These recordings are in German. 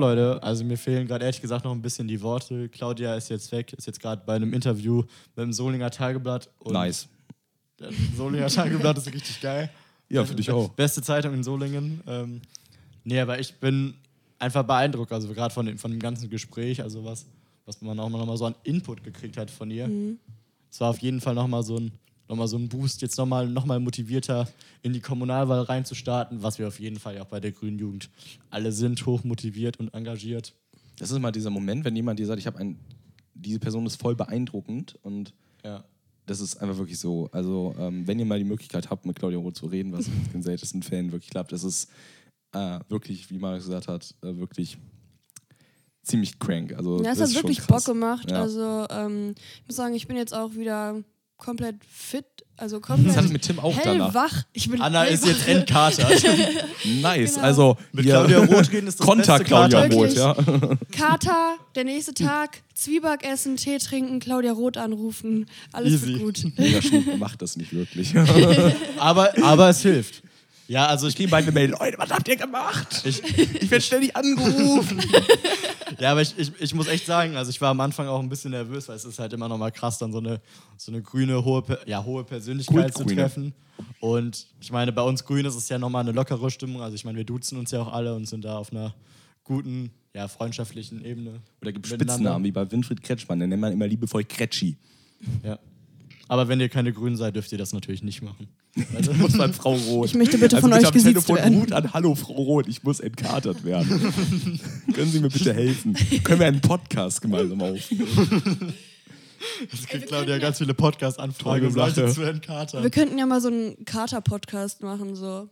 Leute, also mir fehlen gerade ehrlich gesagt noch ein bisschen die Worte. Claudia ist jetzt weg, ist jetzt gerade bei einem Interview beim Solinger Tageblatt. Und Nice. Das Solinger Tageblatt ist richtig geil. Ja, finde ich auch. Beste Zeitung in Solingen. Ähm, nee, aber ich bin einfach beeindruckt, also gerade von dem, von dem ganzen Gespräch, also was, was man auch noch mal so an Input gekriegt hat von ihr. Es war auf jeden Fall nochmal so ein noch mal so ein Boost, jetzt nochmal noch mal motivierter in die Kommunalwahl reinzustarten, was wir auf jeden Fall ja auch bei der Grünen Jugend alle sind, hoch motiviert und engagiert. Das ist mal dieser Moment, wenn jemand dir sagt, ich habe ein, diese Person ist voll beeindruckend und Ja. das ist einfach wirklich so. Also, ähm, wenn ihr mal die Möglichkeit habt, mit Claudia Roth zu reden, was mit den seltensten Fällen wirklich klappt, das ist äh, wirklich, wie Marius gesagt hat, äh, wirklich ziemlich crank. Also, Ja, es das hat ist schon wirklich krass. Bock gemacht. Ja. Also, ähm, ich muss sagen, ich bin jetzt auch wieder komplett fit. Also komplett Das hatte ich mit Tim auch danach. Ich bin Anna ist jetzt entkatert. Nice. Genau. Also, Mit Claudia Roth reden ist das Konter beste Claudia Kater. Roth, ja. Kater, der nächste Tag, Zwieback essen, Tee trinken, Claudia Roth anrufen. Alles Easy. wird gut. Mega Schmuck macht das nicht wirklich. aber, aber es hilft. Ja, also ich gehe beide melden, Leute, was habt ihr gemacht? Ich, Ich werde ständig angerufen. ja, aber ich, ich, ich muss echt sagen, also ich war am Anfang auch ein bisschen nervös, weil es ist halt immer noch mal krass, dann so eine, so eine grüne, hohe, ja, hohe Persönlichkeit zu treffen. Und ich meine, bei uns Grünen ist es ja nochmal eine lockere Stimmung. Also ich meine, wir duzen uns ja auch alle und sind da auf einer guten, ja, freundschaftlichen Ebene. Oder gibt miteinander. Spitznamen, wie bei Winfried Kretschmann, den nennt man immer liebevoll Kretschi. Ja. Aber wenn ihr keine Grünen seid, dürft ihr das natürlich nicht machen. Also muss man Frau Roth. Ich möchte bitte also von bitte euch am gesiezt Telefon werden. Mut an, hallo Frau Roth, ich muss entkatert werden. Können Sie mir bitte helfen? Können wir einen Podcast gemeinsam aufnehmen? Es kriegt Claudia ganz viele Podcast-Anfragen, um Leute zu entkatern. Wir könnten ja mal so einen Kater-Podcast machen. So.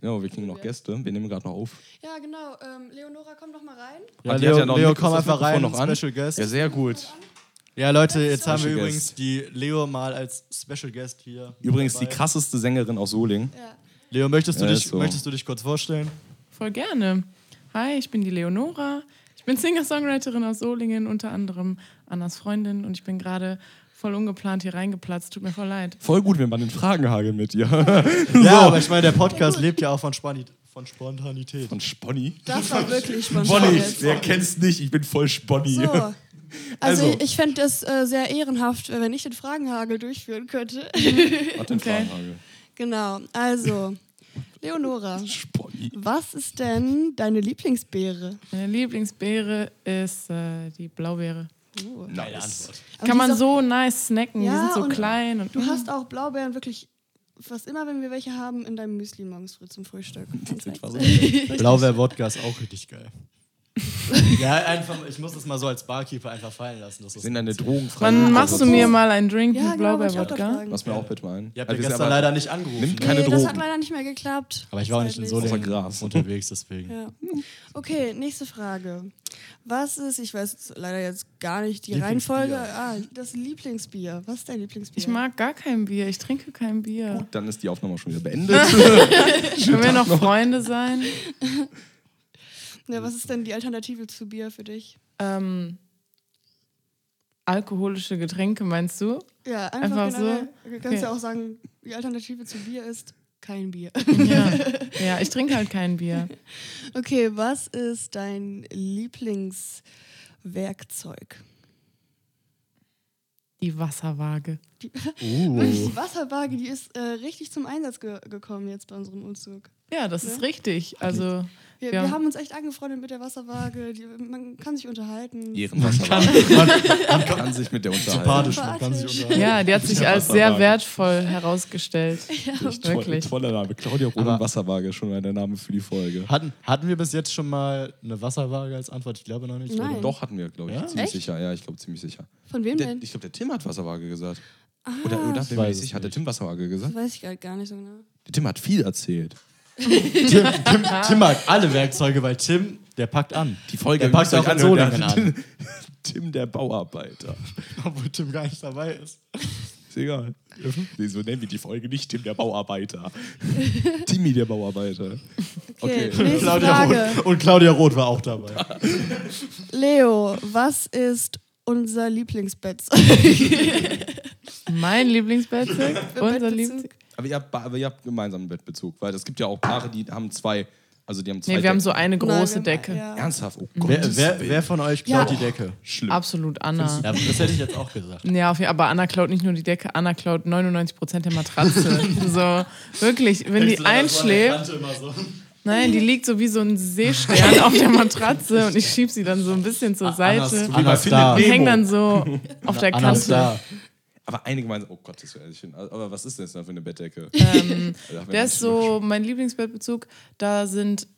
Ja, wir kriegen noch Gäste. Wir nehmen gerade noch auf. Ja, genau. Ähm, Leonora, komm doch mal rein. Ja, hat Leo, ja Leo komm einfach rein, noch an? Special Guest. Ja, sehr gut. Ja, Leute, jetzt haben wir Special übrigens Guest. die Leo mal als Special Guest hier. Übrigens die dabei. krasseste Sängerin aus Solingen. Ja. Leo, möchtest du, Ja, dich, so. möchtest du dich kurz vorstellen? Voll gerne. Hi, ich bin die Leonora. Ich bin Singer-Songwriterin aus Solingen, unter anderem Annas Freundin und ich bin gerade voll ungeplant hier reingeplatzt. Tut mir voll leid. Voll gut, wenn man den Fragen hageln mit dir. Ja, aber ich meine, der Podcast lebt ja auch von, Spani von Spontanität. Von Sponny. Das war wirklich spontan. Sponny, wer kennt's nicht? Ich bin voll Sponny. So. Also, Also- ich fände es äh, sehr ehrenhaft, wenn ich den Fragenhagel durchführen könnte. Hat den Okay. Fragenhagel. genau. Also, Leonora, was ist denn deine Lieblingsbeere? Meine Lieblingsbeere ist äh, die Blaubeere. Oh. Nice. Aber Kann man so nice snacken. Ja, die sind so und klein. Und Du hast auch Blaubeeren wirklich fast immer, wenn wir welche haben, in deinem Müsli morgens früh zum Frühstück. Blaubeer-Wodka ist auch richtig geil. ja, einfach, ich muss das mal so als Barkeeper einfach fallen lassen. Das sind eine drogenfreie. Wann machst du mir mal einen Drink Ja, mit genau, Blaubeerwodka? Lass mir auch bitte mal ein. Ihr habt Also ja gestern aber- leider nicht angerufen. Nimmt ne? keine nee, das hat Drogen. leider nicht mehr geklappt. Aber ich war auch nicht in. Solingen Außer Gras. unterwegs, deswegen. Ja. Okay, nächste Frage. Was ist, ich weiß leider jetzt gar nicht die Reihenfolge, ah, das Lieblingsbier. Was ist dein Lieblingsbier? Ich mag gar kein Bier. Ich trinke kein Bier. Dann ist die Aufnahme schon wieder beendet. Können wir noch Freunde sein? Ja, was ist denn die Alternative zu Bier für dich? Ähm, alkoholische Getränke, meinst du? Ja, einfach, Einfach so? Du kannst Okay. ja auch sagen, die Alternative zu Bier ist kein Bier. Ja. ja, ich trinke halt kein Bier. Okay, was ist dein Lieblingswerkzeug? Die Wasserwaage. Die, Uh. die Wasserwaage, die ist äh, richtig zum Einsatz ge gekommen jetzt bei unserem Umzug. Ja, das ist richtig. Also, Wir, Ja. wir haben uns echt angefreundet mit der Wasserwaage. Die, man kann sich unterhalten. Ehrenwasser. Man kann sich mit der unterhalten. Sympathisch, man kann sich unterhalten. ja, die hat sich als sehr wertvoll herausgestellt. Echt toll, Wirklich. toller Name. Claudia Roden Aber- Wasserwaage, schon mal der Name für die Folge. Hatten, hatten wir bis jetzt schon mal eine Wasserwaage als Antwort? Ich glaube noch nicht. Nein. Doch, hatten wir, glaube ich. Ja? Ziemlich Echt? sicher. Ja, ich glaube ziemlich sicher. Von wem Der, denn? ich glaube, der Tim hat Wasserwaage gesagt. Ah, Oder, oder Ich bin es sicher. Hat der. Tim Wasserwaage gesagt? weiß ich gar nicht so genau. Der Tim hat viel erzählt. Tim, Tim, Tim mag alle Werkzeuge, weil Tim, der packt an. Die Folge Der packt auch anhören. Solingen Der- Tim, der Bauarbeiter. Obwohl Tim gar nicht dabei ist. Ist egal. Nee, so nennen wir die Folge nicht Tim, der Bauarbeiter. Timmy, der Bauarbeiter. Okay, Okay. nächste Claudia Frage. Roth. Und Claudia Roth war auch dabei. Leo, was ist unser Lieblingsbett? Mein Lieblingsbettzeug, unser Bettbezug. Aber ihr, habt, aber ihr habt gemeinsam einen Bettbezug, weil es gibt ja auch Paare, die haben zwei Also die haben zwei Nee, wir haben Decken. so eine Nein, große haben- Decke. Ja. Ernsthaft? Oh Gott. Wer, wer, wer von euch klaut Ja. die Decke? Schlimm. Absolut Anna. Ja, das hätte ich jetzt auch gesagt. Ja, auf jeden- aber Anna klaut nicht nur die Decke, Anna klaut 99% der Matratze. so, wirklich, wenn die einschläft, nein, die liegt so wie so ein Seestern auf der Matratze und ich schieb sie dann so ein bisschen zur Seite Anna und häng dann so auf der Anna ist Kante. Aber einige meinen, oh Gott, das wäre schön. Aber was ist das denn für eine Bettdecke? Ähm, wir der ist so mein Lieblingsbettbezug. Da sind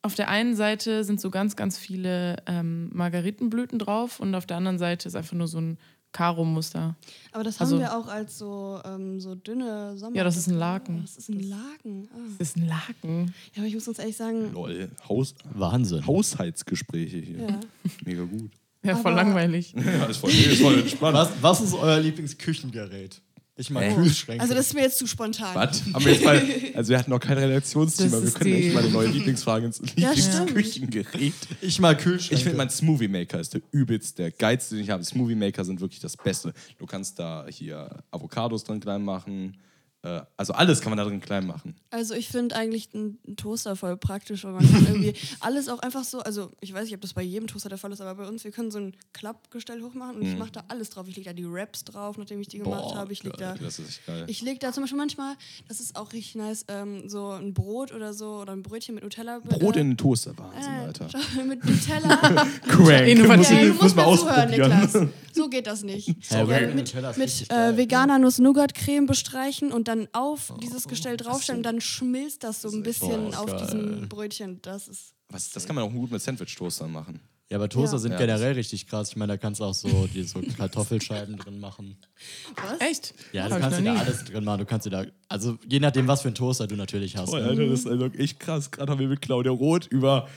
auf der einen Seite sind so ganz, ganz viele ähm, Margaritenblüten drauf und auf der anderen Seite ist einfach nur so ein Karo-Muster. Aber das Also- haben wir auch als so, ähm, so dünne Sommer. Ja, das ist ein Laken. Das ist ein Laken. Ah. Das ist ein Laken. Ja, aber ich muss uns ehrlich sagen, Lol. Haus, Wahnsinn. Haushaltsgespräche hier. ja. Mega gut. Ja, voll Aber- langweilig. Ja, ist voll, nee, ist voll entspannt. Was, was ist euer Lieblingsküchengerät? Ich mag Hä? Kühlschränke. Also das ist mir jetzt zu spontan. Was? Haben wir jetzt mal, also wir hatten noch kein Das aber wir ist können echt die- mal eine neue Lieblingsfrage ins Ja, stimmt. Lieblingsküchengerät. ich mag Kühlschränke. Ich finde, mein Smoothie Maker ist der übelst, der geilste, den ich habe. Smoothie Maker sind wirklich das Beste. Du kannst da hier Avocados drin klein machen. Äh, also alles kann man da drin klein machen. Also ich finde eigentlich einen Toaster voll praktisch, weil man kann irgendwie alles auch einfach so, also ich weiß nicht, ob das bei jedem Toaster der Fall ist, aber bei uns, wir können so ein Klappgestell hochmachen und ich mache da alles drauf. Ich lege da die Wraps drauf, nachdem ich die gemacht habe. Ich lege da, ich leg da zum Beispiel manchmal, das ist auch richtig nice, ähm, so ein Brot oder so oder ein Brötchen mit Nutella. Brot äh, in den Toaster, Wahnsinn, äh, Alter. mit Nutella. Crank. Innovativ. Ja, du Muss musst man mir zuhören. Niklas. So geht das nicht. Ja, Ja, okay. mit mit richtig äh, veganer Nuss-Nougat-Creme bestreichen und dann auf dieses Gestell draufstellen und dann schmilzt das so ein bisschen Boah, auf geil. diesem Brötchen. Das ist. Was, das kann man auch gut mit Sandwich-Toastern machen. Ja, aber Toaster Ja. sind Ja, generell richtig krass. Ich meine, da kannst du auch so, die so Kartoffelscheiben drin machen. Was? Echt? Ja, du kannst dir da alles drin machen. Du kannst dir da, also je nachdem, was für ein Toaster du natürlich hast. Oh? Alter, das ist also echt krass. Gerade haben wir mit Claudia Roth über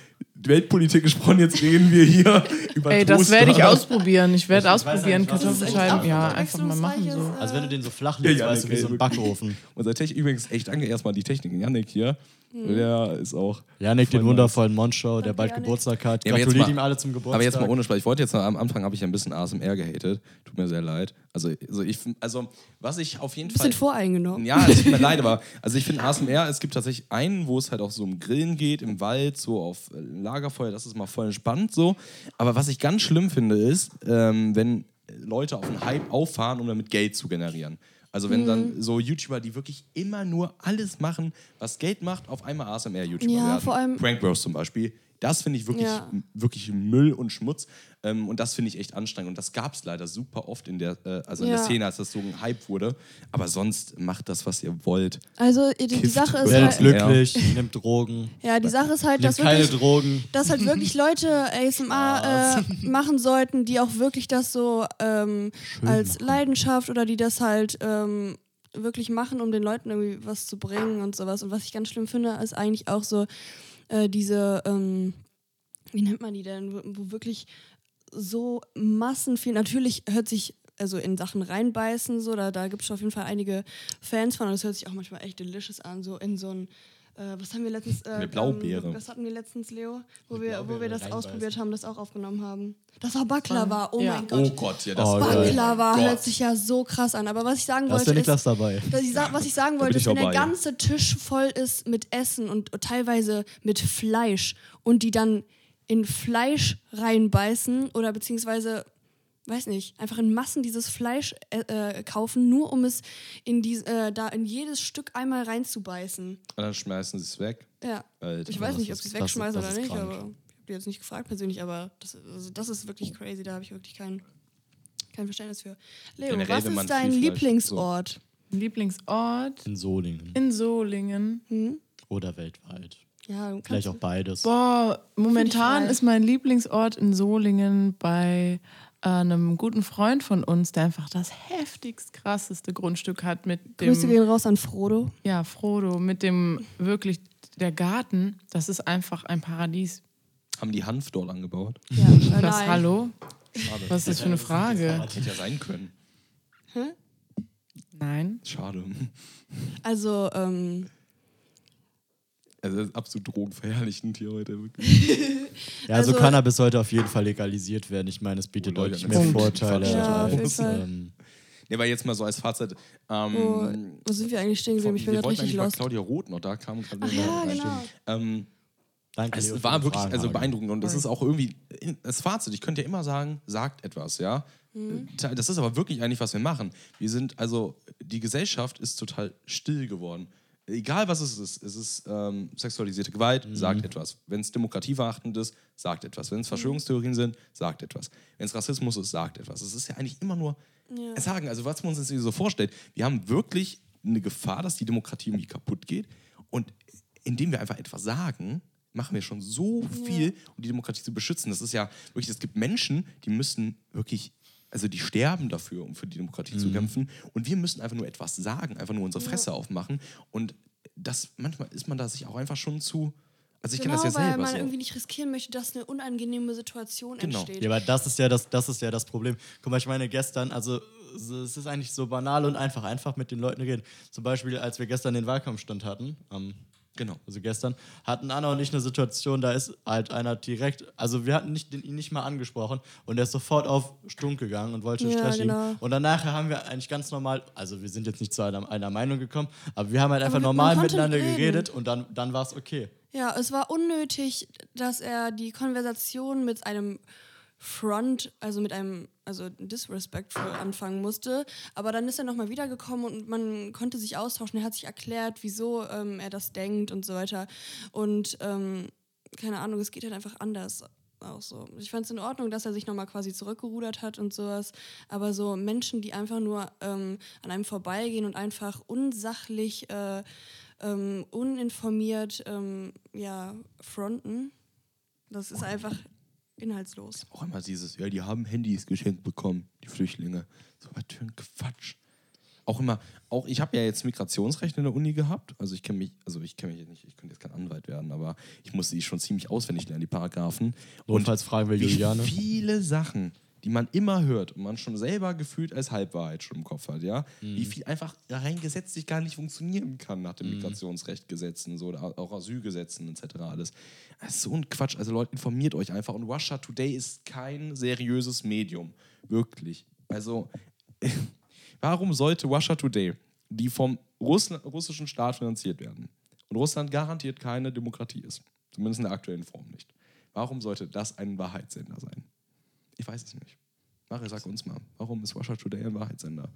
Weltpolitik gesprochen. Jetzt reden wir hier über Ey, das werde ich ausprobieren. Ich werde ausprobieren. Kartoffelscheiben. Ja, einfach mal machen so. Also wenn du den so flach Ja, legst, ja, weißt du, wie so ein. Backofen. Unser Technik übrigens echt danke erstmal die Technik. Janik hier. Der ist auch. Janik, den Voll wundervollen Monschau, der bald Janik. Geburtstag hat. Ja, aber jetzt Gratuliert mal- ihm alle zum Geburtstag. Aber jetzt mal ohne Spaß. Ich wollte jetzt noch, am Anfang habe ich ein bisschen ASMR gehatet. Tut mir sehr leid. Also, also, ich, also was ich auf jeden Ein bisschen Fall. voreingenommen. Ja, es tut mir leid, aber also ich finde ASMR, es gibt tatsächlich einen, wo es halt auch so um Grillen geht, im Wald, so auf äh, Lagerfeuer, das ist mal voll entspannt so. Aber was ich ganz schlimm finde, ist, ähm, wenn Leute auf einen Hype auffahren, um damit Geld zu generieren. Also wenn dann so YouTuber, die wirklich immer nur alles machen, was Geld macht, auf einmal ASMR-YouTuber Ja, werden. vor allem- Frank Bros zum Beispiel. Das finde ich wirklich, Ja. wirklich Müll und Schmutz. Ähm, und das finde ich echt anstrengend. Und das gab es leider super oft in der, äh, also in der Ja. Szene, als das so ein Hype wurde. Aber sonst macht das, was ihr wollt. Also die, die Sache ist Werdet Ja. halt, glücklich, nimmt Drogen, ja, die Sache ist halt, dass keine wirklich, Drogen. dass halt wirklich Leute ASMR äh, machen sollten, die auch wirklich das so ähm, als Leidenschaft oder die das halt ähm, wirklich machen, um den Leuten irgendwie was zu bringen und sowas. Und was ich ganz schlimm finde, ist eigentlich auch so äh, diese, ähm, wie nennt man die denn, wo, wirklich so Massen viel, natürlich hört sich also in Sachen reinbeißen, so, da, da gibt es auf jeden Fall einige Fans von und das hört sich auch manchmal echt delicious an, so in so ein, äh, was haben wir letztens, äh, Eine Blaubeere. Ähm, was hatten wir letztens, Leo, wo Eine wir, wo wir das ausprobiert haben, das auch aufgenommen haben. Das war Baklava, oh Ja. mein Gott. Oh Gott, ja, das Oh, ist. Baklava Gott. hört sich ja so krass an. Aber was ich sagen Da ist wollte, der ist, Niklas dabei. dass ich sa was ich sagen wollte, ich ist, wenn der dabei. ganze Tisch voll ist mit Essen und teilweise mit Fleisch und die dann in Fleisch reinbeißen oder beziehungsweise, weiß nicht, einfach in Massen dieses Fleisch äh, äh, kaufen, nur um es in die, äh, da in jedes Stück einmal reinzubeißen. Und dann schmeißen sie es weg. Ja. Alter. Ich weiß nicht, ob sie es wegschmeißen das oder nicht, krank. aber ich habe die jetzt nicht gefragt persönlich, aber das, also das ist wirklich crazy, da habe ich wirklich kein, kein Verständnis für. Leo, Generell, was ist dein viel Fleisch- Lieblingsort? Lieblingsort In Solingen. in Solingen. Hm? Oder weltweit. Ja, du kannst Vielleicht auch beides. Boah, momentan ist mein Lieblingsort in Solingen bei einem guten Freund von uns, der einfach das heftigst krasseste Grundstück hat mit Grüße dem gehen raus an Frodo. ja Frodo, mit dem wirklich der Garten. Das ist einfach ein Paradies. Haben die Hanf dort angebaut? Ja, äh, Was nein. hallo? Schade. Was ist das für eine Frage? Hätte ja sein können. Nein. Schade. Also, ähm, Also das ist absolut drogenverherrlichend hier heute. Wirklich. Ja, also, Also- Cannabis sollte auf jeden Fall legalisiert werden. Ich meine, es bietet Oh, deutlich mehr Punkt. Vorteile. Ja, als, ähm, Ne, weil jetzt mal so als Fazit. Ähm, wo, wo sind wir eigentlich stehen geblieben? Ich bin wir gerade wollten richtig lost. Claudia Roth noch da kam. gerade Ach ja, rein. genau. Ähm, Danke, Es Leo, war wirklich Fragen, also beeindruckend und das ist auch irgendwie das Fazit. Ich könnte ja immer sagen, sagt etwas, ja. Äh, Das ist aber wirklich eigentlich, was wir machen. Wir sind also die Gesellschaft ist total still geworden. Egal was es ist, es ist ähm, sexualisierte Gewalt, sagt etwas. Wenn es demokratieverachtend ist, sagt etwas. Wenn es Verschwörungstheorien sind, sagt etwas. Wenn es Rassismus ist, sagt etwas. Es ist ja eigentlich immer nur sagen. Also was man uns jetzt so vorstellt, wir haben wirklich eine Gefahr, dass die Demokratie irgendwie kaputt geht. Und indem wir einfach etwas sagen, machen wir schon so viel, um die Demokratie zu beschützen. Das ist ja wirklich, es gibt Menschen, die müssen wirklich, also die sterben dafür, um für die Demokratie zu kämpfen. Und wir müssen einfach nur etwas sagen, einfach nur unsere Fresse aufmachen. Und das, manchmal ist man da sich auch einfach schon zu, also ich genau, kenne das ja weil selber man so. irgendwie nicht riskieren möchte, dass eine unangenehme Situation Genau. entsteht. Ja, aber das ist ja das, das ist ja das Problem. Guck mal, ich meine, gestern, also es ist eigentlich so banal und einfach, einfach mit den Leuten reden. Zum Beispiel, als wir gestern den Wahlkampfstand hatten, am Genau. also gestern, hatten Anna und ich eine Situation, da ist halt einer direkt, also wir hatten nicht, den, ihn nicht mal angesprochen und er ist sofort auf Stunk gegangen und wollte Ja, Stress schieben. genau. Und danach haben wir eigentlich ganz normal, also wir sind jetzt nicht zu einer, einer Meinung gekommen, aber wir haben halt einfach normal miteinander reden. geredet und dann, dann war es okay. Ja, es war unnötig, dass er die Konversation mit einem Front, also mit einem, also disrespectful anfangen musste. Aber dann ist er nochmal wiedergekommen und man konnte sich austauschen. Er hat sich erklärt, wieso ähm, er das denkt und so weiter. Und ähm, keine Ahnung, es geht halt einfach anders. Auch so. Ich fand es in Ordnung, dass er sich nochmal quasi zurückgerudert hat und sowas. Aber so Menschen, die einfach nur ähm, an einem vorbeigehen und einfach unsachlich, äh, ähm, uninformiert ähm, ja, fronten, das ist einfach inhaltslos. Auch immer dieses, ja, die haben Handys geschenkt bekommen, die Flüchtlinge. So was für ein Quatsch. Auch immer, auch ich habe ja jetzt Migrationsrecht in der Uni gehabt. Also ich kenne mich, also ich kenne mich jetzt nicht, ich könnte jetzt kein Anwalt werden, aber ich musste die schon ziemlich auswendig lernen, die Paragraphen. Notfalls fragen wir Juliane. viele Sachen, die man immer hört und man schon selber gefühlt als Halbwahrheit schon im Kopf hat, ja, Mhm. wie viel einfach rein gesetzlich gar nicht funktionieren kann nach dem Migrationsrechtgesetzen, so oder auch Asylgesetzen etc. alles. Das ist so ein Quatsch. Also Leute, informiert euch einfach. Und Russia Today ist kein seriöses Medium, wirklich. Also warum sollte Russia Today, die vom Russland, russischen Staat finanziert werden und Russland garantiert keine Demokratie ist, zumindest in der aktuellen Form nicht, warum sollte das ein Wahrheitssender sein? Ich weiß es nicht. Mario, sag uns mal, warum ist Russia Today ein Wahrheitssender?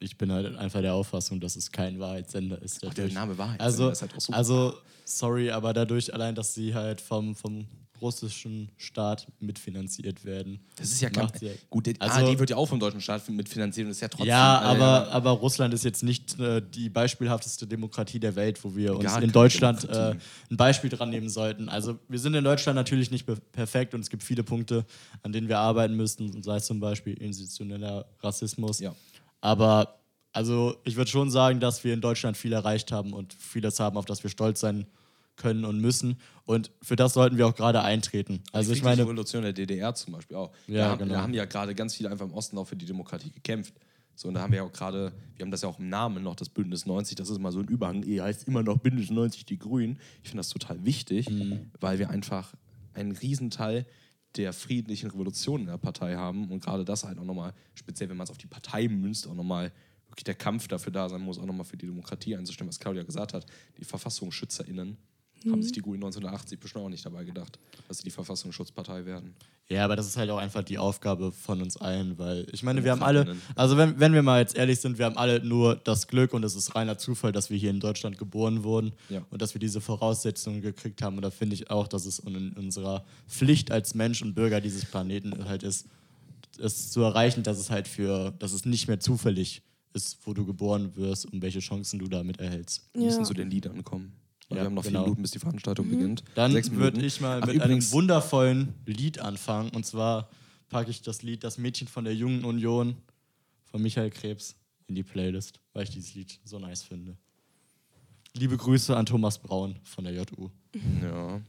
Ich bin halt einfach der Auffassung, dass es kein Wahrheitssender ist. der dadurch. Name Wahrheitssender also, ist halt auch so- Also, sorry, aber dadurch allein, dass sie halt vom, vom russischen Staat mitfinanziert werden. Das ist ja kein. sie- Gut, der Also- ARD wird ja auch vom deutschen Staat mitfinanziert und ist ja trotzdem. Ja, äh, aber, aber Russland ist jetzt nicht äh, die beispielhafteste Demokratie der Welt, wo wir uns in Deutschland äh, ein Beispiel dran nehmen sollten. Also wir sind in Deutschland natürlich nicht perfekt und es gibt viele Punkte, an denen wir arbeiten müssen, sei es zum Beispiel institutioneller Rassismus. Ja. Aber also ich würde schon sagen, dass wir in Deutschland viel erreicht haben und vieles haben, auf das wir stolz sein können und müssen. Und für das sollten wir auch gerade eintreten. Also ich die meine, Revolution der DDR zum Beispiel auch. Ja, da, haben, genau. da haben ja gerade ganz viele einfach im Osten auch für die Demokratie gekämpft. So, und da haben wir ja auch gerade, wir haben das ja auch im Namen noch, das Bündnis 90, das ist mal so ein Überhang, eh, heißt immer noch Bündnis 90 die Grünen. Ich finde das total wichtig, Mhm. weil wir einfach einen Riesenteil der friedlichen Revolution in der Partei haben und gerade das halt auch nochmal, speziell wenn man es auf die Partei münzt, auch nochmal wirklich der Kampf dafür da sein muss, auch nochmal für die Demokratie einzustimmen, was Claudia gesagt hat. Die VerfassungsschützerInnen haben sich die Grünen 1980 bestimmt auch nicht dabei gedacht, dass sie die Verfassungsschutzpartei werden. Ja, aber das ist halt auch einfach die Aufgabe von uns allen, weil ich meine, wir haben alle, also wenn, wenn wir mal jetzt ehrlich sind, wir haben alle nur das Glück und es ist reiner Zufall, dass wir hier in Deutschland geboren wurden Ja. und dass wir diese Voraussetzungen gekriegt haben. Und da finde ich auch, dass es in unserer Pflicht als Mensch und Bürger dieses Planeten halt ist, es zu erreichen, dass es halt für, dass es nicht mehr zufällig ist, wo du geboren wirst und welche Chancen du damit erhältst. Wir müssen Ja. zu den Liedern kommen. Weil Ja, wir haben noch genau. vier Minuten, bis die Veranstaltung beginnt. Dann würde ich mal Ach, mit einem wundervollen Lied anfangen. Und zwar packe ich das Lied Das Mädchen von der Jungen Union von Michael Krebs in die Playlist, weil ich dieses Lied so nice finde. Liebe Grüße an Thomas Braun von der JU. Ja.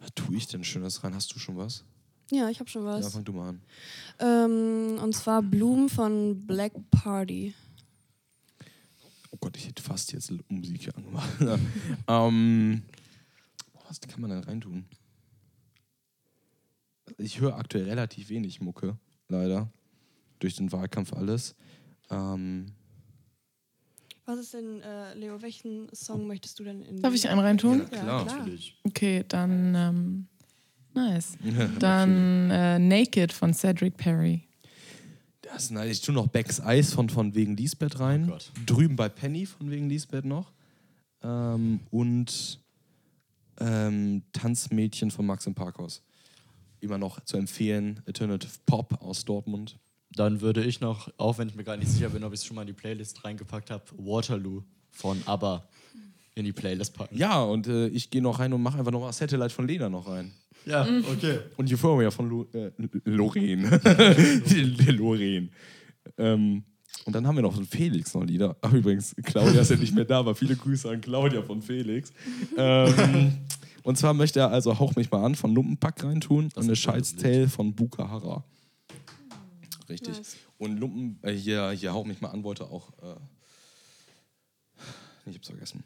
Was tue ich denn Schönes rein? Hast du schon was? Ja, ich habe schon Ja, was. fang du mal an. ähm, und zwar Bloom von Black Party. Oh Gott, ich hätte fast jetzt Musik hier angemacht. ähm, was kann man denn reintun? Ich höre aktuell relativ wenig Mucke, leider. Durch den Wahlkampf alles. Ähm, Was ist denn, äh, Leo, welchen Song möchtest du denn in Darf ich einen reintun? Ja, klar. klar. Okay, dann ähm, nice. Dann äh, Naked von Cedric Perry. Das ist. Ich tue noch Becks Eis von, von wegen Lisbeth rein. Oh Gott. Drüben bei Penny von wegen Lisbeth noch. Ähm, und ähm, Tanzmädchen von Max im Parkhaus. Immer noch zu empfehlen. Alternative Pop aus Dortmund. Dann würde ich noch, auch wenn ich mir gar nicht sicher bin, ob ich es schon mal in die Playlist reingepackt habe, Waterloo von ABBA in die Playlist packen. Ja, und äh, ich gehe noch rein und mache einfach noch mal Satellite von Lena noch rein. Ja, okay. Und Euphoria von Lo äh, Lorraine. Lorraine. Ähm, und dann haben wir noch von Felix noch Lieder. Ach, übrigens, Claudia ist ja nicht mehr da, aber viele Grüße an Claudia von Felix. Ähm, und zwar möchte er also Hauch mich mal an von Lumpenpack reintun und eine gutes Scheißtale von Bukahara. Richtig. Nice. Und Lumpen, äh, hier, hier Hauch mich mal an wollte auch. Äh, ich hab's vergessen.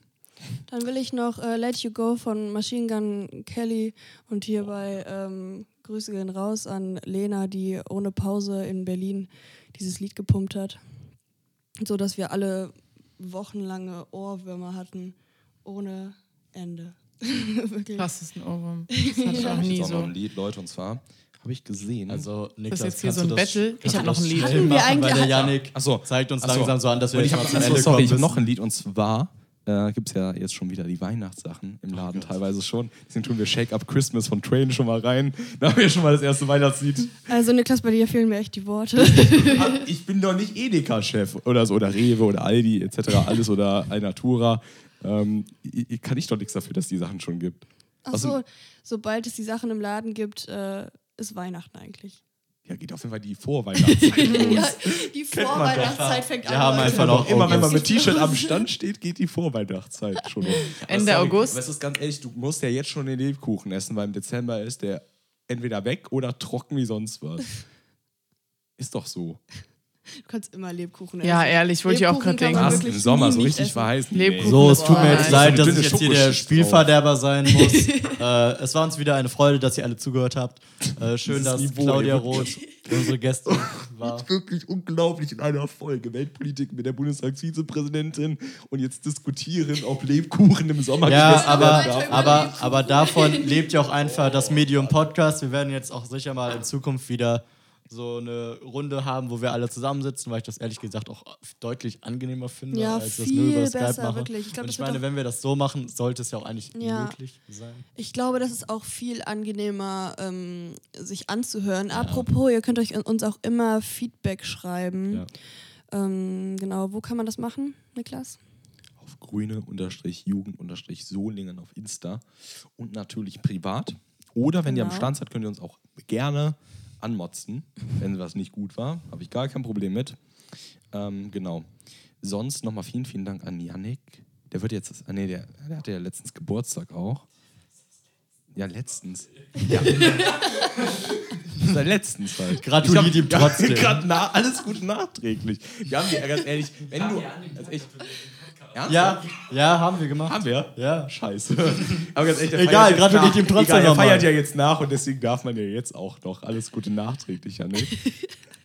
Dann will ich noch äh, Let You Go von Machine Gun Kelly und hierbei ähm, Grüße gehen raus an Lena, die ohne Pause in Berlin dieses Lied gepumpt hat. So dass wir alle wochenlange Ohrwürmer hatten, ohne Ende. Wirklich. Krass, ist ein Ohrwurm. Das hatte ich auch Ich nie jetzt auch noch so. ein Lied, Leute, und zwar habe ich gesehen. Also, Niklas, jetzt hier so ein das- Battle? Ich kannst hab du noch das ein Lied. Hatten wir machen, eigentlich- weil der Janik Achso. zeigt uns Ach so. langsam so an, dass wir Und ich jetzt habe mal zum Ende sorry, kommen ich habe noch ein Lied und zwar äh, gibt es ja jetzt schon wieder die Weihnachtssachen im Laden teilweise schon. Deswegen tun wir Shake Up Christmas von Train schon mal rein. Da haben wir schon mal das erste Weihnachtslied. Also Niklas, bei dir fehlen mir echt die Worte. ich bin doch nicht Edeka-Chef oder so, oder Rewe oder Aldi etc. Alles oder Alnatura. Ähm, kann ich doch nichts dafür, dass die Sachen schon gibt. Ach so, sobald es die Sachen im Laden gibt, äh, ist Weihnachten eigentlich. Ja, geht auf jeden Fall die Vorweihnachtszeit los. Ja, die Vorweihnachtszeit fängt Wir an. haben Leute. einfach noch Immer wenn man mit T-Shirt am Stand steht, geht die Vorweihnachtszeit schon los. Ende sorry, August. Aber es ist ganz ehrlich, du musst ja jetzt schon den Lebkuchen essen, weil im Dezember ist der entweder weg oder trocken wie sonst was. Ist doch so. Du kannst immer Lebkuchen essen. Ja, ehrlich, wollte ich auch gerade denken. Wirklich Im Sommer so richtig verheißen. Lebkuchen. So, es tut mir jetzt nein. leid, dass ich jetzt hier der Spielverderber sein muss. äh, es war uns wieder eine Freude, dass ihr alle zugehört habt. Äh, schön, dass Niveau, Claudia Roth unsere Gästin war. Wirklich unglaublich in einer Folge Weltpolitik mit der Bundestagsvizepräsidentin und jetzt diskutieren, ob Lebkuchen im Sommer Ja, gegessen aber, werden darf. aber, aber davon lebt ja auch einfach das Medium Podcast. Wir werden jetzt auch sicher mal in Zukunft wieder so eine Runde haben, wo wir alle zusammensitzen, weil ich das ehrlich gesagt auch deutlich angenehmer finde, Ja, als das viel nur über Skype besser, machen. wirklich. Ich glaub, Und ich meine, wenn wir das so machen, sollte es ja auch eigentlich Ja. möglich sein. Ich glaube, das ist auch viel angenehmer, ähm, sich anzuhören. Apropos, ihr könnt euch uns auch immer Feedback schreiben. Ja. Ähm, genau, wo kann man das machen, Niklas? auf grüne-jugend-solingen auf Insta und natürlich privat. Oder wenn ihr am Genau. Stand seid, könnt ihr uns auch gerne anmotzen, wenn was nicht gut war. Habe ich gar kein Problem mit. Ähm, genau. Sonst nochmal vielen, vielen Dank an Yannick. Der wird jetzt, ah, nee, der, der hatte ja letztens Geburtstag auch. Ja, letztens. Ja. Seit letztens halt. Gratuliert Ich ihm trotzdem. Grad na, alles gut nachträglich. Wir haben dir ganz ehrlich, wenn du. Also ich, Ernsthaft? Ja, ja, haben wir gemacht. Haben wir? Ja. Scheiße. Aber ganz ehrlich, der Egal, jetzt gratuliert nach. ihm trotzdem Egal, er nochmal. feiert ja jetzt nach und deswegen darf man ja jetzt auch noch alles Gute nachträglich, ja nicht?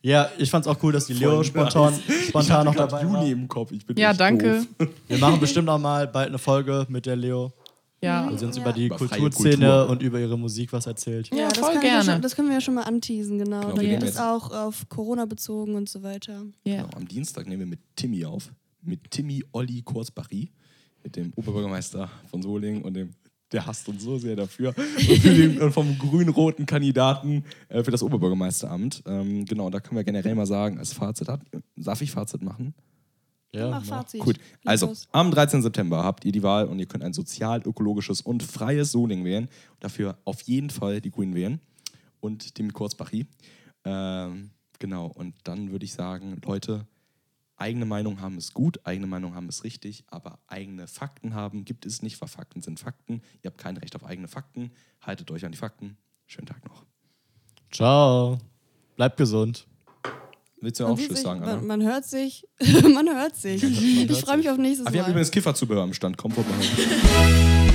Ja, ich fand's auch cool, dass die Leo spontan, spontan noch dabei Juni war. im Kopf. Ich bin Ja, danke. Doof. Wir machen bestimmt auch mal bald eine Folge mit der Leo, Ja. wo sie uns Ja. über die Über Kulturszene Kultur. und über ihre Musik was erzählt. Ja, das voll kann ich ja gerne. Schon, das können wir ja schon mal anteasen, genau. Genau, da wir geht es jetzt- auch auf Corona bezogen und so weiter. Ja. Genau, am Dienstag nehmen wir mit Timmy auf. Mit Timmy Olli Kurzbachi, mit dem Oberbürgermeister von Solingen und dem, der hasst uns so sehr dafür. Und für den, und vom grün-roten Kandidaten äh, für das Oberbürgermeisteramt. Ähm, genau, da können wir generell mal sagen, als Fazit, hat, darf ich Fazit machen? Ja, Mach mach. Fazit. Gut, also am 13. September habt ihr die Wahl und ihr könnt ein sozial, ökologisches und freies Solingen wählen. Dafür auf jeden Fall die Grünen wählen und Timmy Kurzbachi. Ähm, genau, und dann würde ich sagen, Leute, eigene Meinung haben ist gut, eigene Meinung haben ist richtig, aber eigene Fakten haben gibt es nicht, weil Fakten sind Fakten. Ihr habt kein Recht auf eigene Fakten. Haltet euch an die Fakten. Schönen Tag noch. Ciao. Bleibt gesund. Willst du Man auch Tschüss sagen, Anna? man, man hört sich. man hört sich. hört ich freue mich auf nächstes Ah, wir haben Mal. übrigens Kifferzubehör am Stand. Komm vorbei.